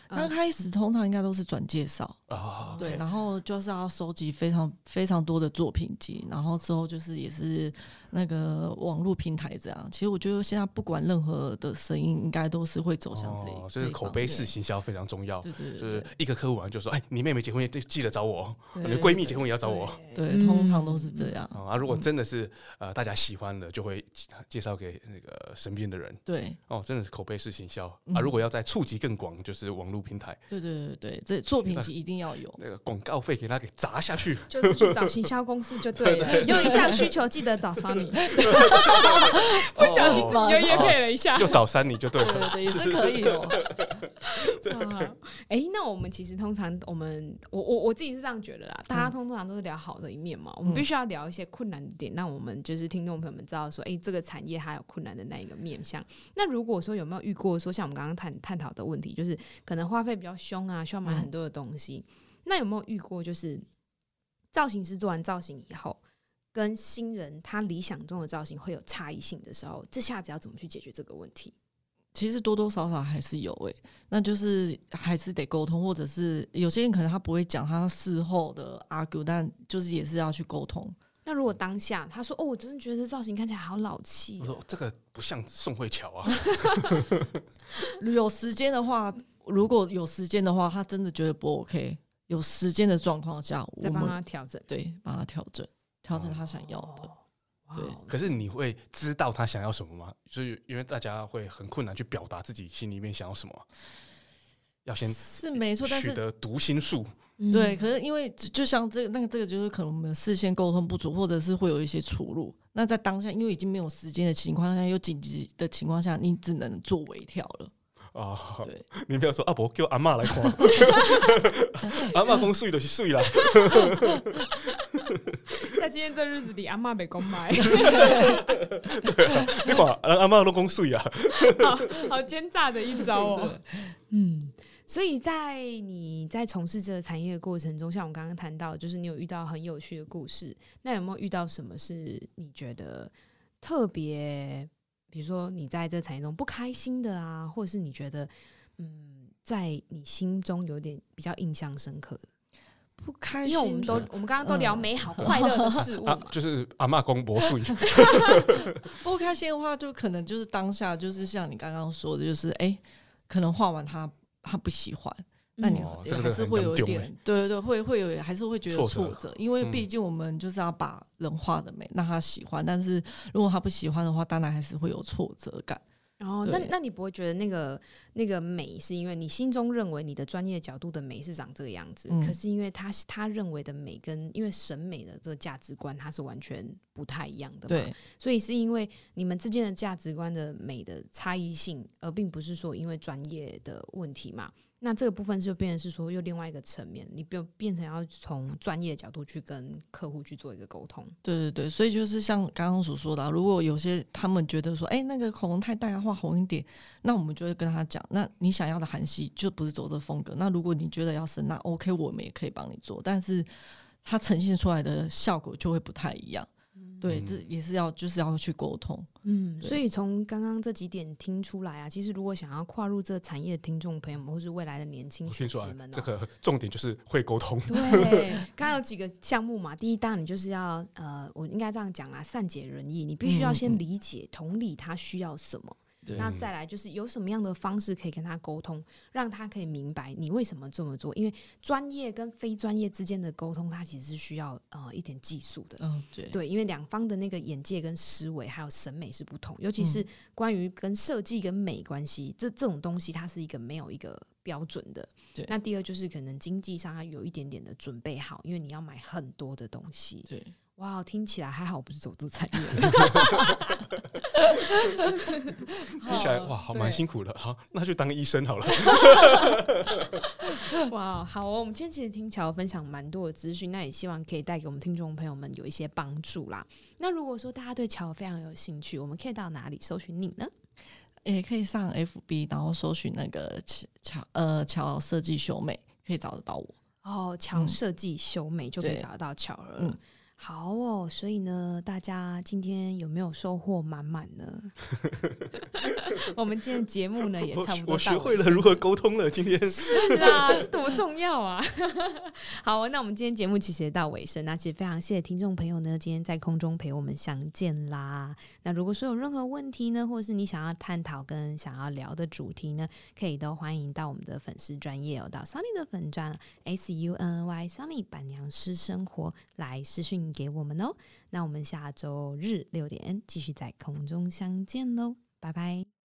刚开始通常应该都是转介绍啊，对，然后就是要收集非常非常多的作品集，然后之后就是也是那个网络平台这样。其实我觉得现在不管任何的声音，应该都是会走向这一，就是口碑式行销非常重要。对对对，就是一个客户完就说，哎，你妹妹结婚也记得找我，你闺蜜结婚也要找我。对，通常都是这样。啊，如果真的是呃大家喜欢的，就会介绍给那个身边的人。对，哦，真的是口碑式行销啊。如果要再触及更广，就是网络平台。对对。对对对，这作品集一定要有那个广告费，给他给砸下去，就是去找行销公司就对了。你就以上需求记得找 Sunny，不小心又业配了一下，就找 Sunny 就对了，对对，也是可以哦。哎，那我们其实通常我们我我我自己是这样觉得啦，大家通常都是聊好的一面嘛，我们必须要聊一些困难的点，让我们就是听众朋友们知道说，哎，这个产业还有困难的那一个面向。那如果说有没有遇过说像我们刚刚探探讨的问题，就是可能花费比较凶。啊，需要买很多的东西。嗯、那有没有遇过，就是造型师做完造型以后，跟新人他理想中的造型会有差异性的时候，这下子要怎么去解决这个问题？其实多多少少还是有诶、欸，那就是还是得沟通，或者是有些人可能他不会讲他事后的 argue，但就是也是要去沟通。那如果当下他说：“哦，我真的觉得这造型看起来好老气。”我说：“这个不像宋慧乔啊。”有时间的话，如果有时间的话，他真的觉得不 OK。有时间的状况下，再帮他调整，对，帮他调整，调整他想要的。哦、对，可是你会知道他想要什么吗？所以因为大家会很困难去表达自己心里面想要什么，要先是没错，但是取得读心术。对，可是因为就像这个那个这个，就是可能我们事先沟通不足，或者是会有一些出入。那在当下，因为已经没有时间的情况下，又紧急的情况下，你只能做微调了。啊，对，你不要说阿伯叫阿妈来看，阿妈讲睡就是睡啦。在今天这日子里，阿妈没公买。你看，阿妈都讲睡啊，好好奸诈的一招哦。嗯，所以在你在从事这个产业的过程中，像我刚刚谈到，就是你有遇到很有趣的故事，那有没有遇到什么是你觉得特别？比如说你在这产业中不开心的啊，或者是你觉得嗯，在你心中有点比较印象深刻的不开心，因为我们都我们刚刚都聊美好快乐的事物，啊，就是阿妈公婆睡。不开心的话，就可能就是当下就是像你刚刚说的，就是哎，可能画完他他不喜欢。那你还是会有一点，对对对，会会有，还是会觉得挫折，因为毕竟我们就是要把人画的美，让他喜欢。但是如果他不喜欢的话，当然还是会有挫折感。哦，那那你不会觉得那个那个美，是因为你心中认为你的专业角度的美是长这个样子，可是因为他他认为的美跟因为审美的这个价值观，它是完全不太一样的嘛？对，所以是因为你们之间的价值观的美的差异性，而并不是说因为专业的问题嘛？那这个部分就变成是说，又另外一个层面，你变变成要从专业的角度去跟客户去做一个沟通。对对对，所以就是像刚刚所说的，如果有些他们觉得说，哎，那个口红太淡，要画红一点，那我们就会跟他讲，那你想要的韩系就不是走这风格。那如果你觉得要深，那 OK，我们也可以帮你做，但是它呈现出来的效果就会不太一样。对，这也是要就是要去沟通。嗯，所以从刚刚这几点听出来啊，其实如果想要跨入这个产业的听众朋友们，或是未来的年轻学子们，这个 重点就是会沟通。对，刚刚有几个项目嘛，第一，当然你就是要呃，我应该这样讲啊，善解人意，你必须要先理解、嗯、同理他需要什么。那再来就是有什么样的方式可以跟他沟通，让他可以明白你为什么这么做？因为专业跟非专业之间的沟通，它其实是需要呃一点技术的。嗯，对，对，因为两方的那个眼界跟思维还有审美是不同，尤其是关于跟设计跟美关系，这这种东西它是一个没有一个标准的。对，那第二就是可能经济上要有一点点的准备好，因为你要买很多的东西。对。哇，听起来还好，不是走这产业。听起来哇，好蛮辛苦的。好，那就当医生好了。哇，好哦，我们今天其实听乔分享蛮多的资讯，那也希望可以带给我们听众朋友们有一些帮助啦。那如果说大家对乔非常有兴趣，我们可以到哪里搜寻你呢？也可以上 FB，然后搜寻那个乔呃乔设计修美，可以找得到我。哦，乔设计修美就可以找得到乔儿。嗯好哦，所以呢，大家今天有没有收获满满呢？我们今天节目呢也差不多，我学会了如何沟通了。今天是啊，这多重要啊！好，那我们今天节目其实也到尾声，那其实非常谢谢听众朋友呢，今天在空中陪我们相见啦。那如果说有任何问题呢，或者是你想要探讨跟想要聊的主题呢，可以都欢迎到我们的粉丝专业哦，到 Sunny 的粉专 S U N N Y Sunny 板娘私生活来私讯。给我们哦，那我们下周日六点继续在空中相见喽，拜拜。